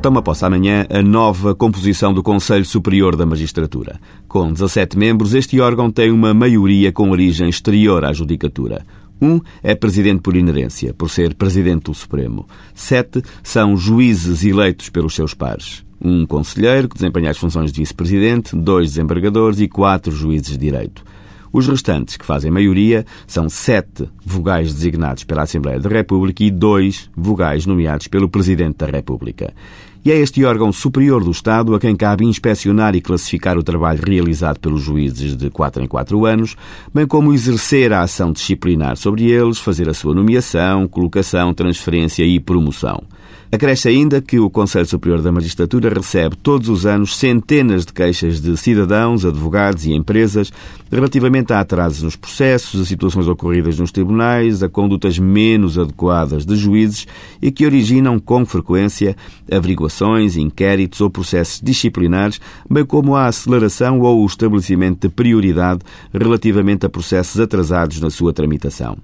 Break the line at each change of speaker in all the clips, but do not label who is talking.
Toma posse amanhã a nova composição do Conselho Superior da Magistratura. Com 17 membros, este órgão tem uma maioria com origem exterior à judicatura. Um é presidente por inerência, por ser presidente do Supremo. Sete são juízes eleitos pelos seus pares. Um conselheiro, que desempenha as funções de vice-presidente, dois desembargadores e quatro juízes de direito. Os restantes, que fazem maioria, são sete vogais designados pela Assembleia da República e dois vogais nomeados pelo Presidente da República. E é este órgão superior do Estado a quem cabe inspecionar e classificar o trabalho realizado pelos juízes de 4 em 4 anos, bem como exercer a ação disciplinar sobre eles, fazer a sua nomeação, colocação, transferência e promoção. Acresce ainda que o Conselho Superior da Magistratura recebe todos os anos centenas de queixas de cidadãos, advogados e empresas relativamente a atrasos nos processos, a situações ocorridas nos tribunais, a condutas menos adequadas de juízes e que originam com frequência averiguações, inquéritos ou processos disciplinares, bem como a aceleração ou o estabelecimento de prioridade relativamente a processos atrasados na sua tramitação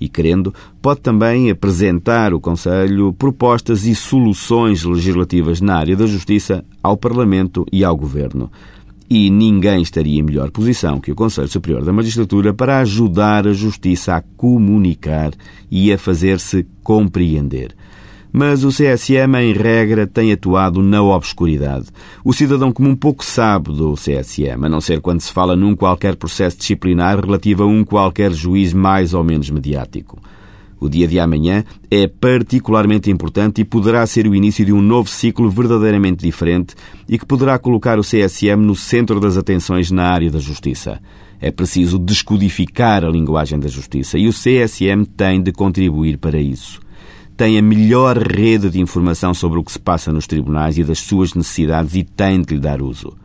e, querendo, pode também apresentar o Conselho propostas e soluções legislativas na área da justiça ao Parlamento e ao Governo. E ninguém estaria em melhor posição que o Conselho Superior da Magistratura para ajudar a justiça a comunicar e a fazer-se compreender mas o CSM, em regra, tem atuado na obscuridade. O cidadão comum pouco sabe do CSM, a não ser quando se fala num qualquer processo disciplinar relativo a um qualquer juiz mais ou menos mediático. O dia de amanhã é particularmente importante e poderá ser o início de um novo ciclo verdadeiramente diferente e que poderá colocar o CSM no centro das atenções na área da justiça. É preciso descodificar a linguagem da justiça e o CSM tem de contribuir para isso tem a melhor rede de informação sobre o que se passa nos tribunais e das suas necessidades e tem de lhe dar uso.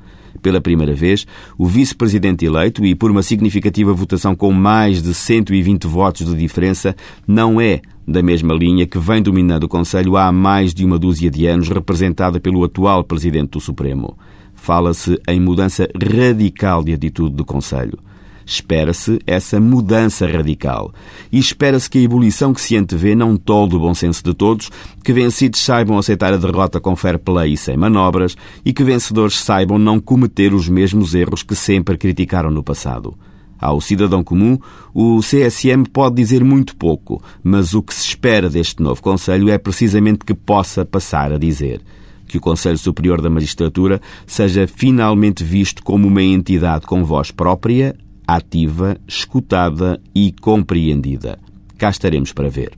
Pela primeira vez, o vice-presidente eleito, e por uma significativa votação com mais de 120 votos de diferença, não é da mesma linha que vem dominando o Conselho há mais de uma dúzia de anos, representada pelo atual presidente do Supremo. Fala-se em mudança radical de atitude do Conselho. Espera-se essa mudança radical. E espera-se que a ebulição que se antevê não tolde o bom senso de todos, que vencidos saibam aceitar a derrota com fair play e sem manobras, e que vencedores saibam não cometer os mesmos erros que sempre criticaram no passado. Ao cidadão comum, o CSM pode dizer muito pouco, mas o que se espera deste novo Conselho é precisamente que possa passar a dizer que o Conselho Superior da Magistratura seja finalmente visto como uma entidade com voz própria, ativa, escutada e compreendida. Cá estaremos para ver.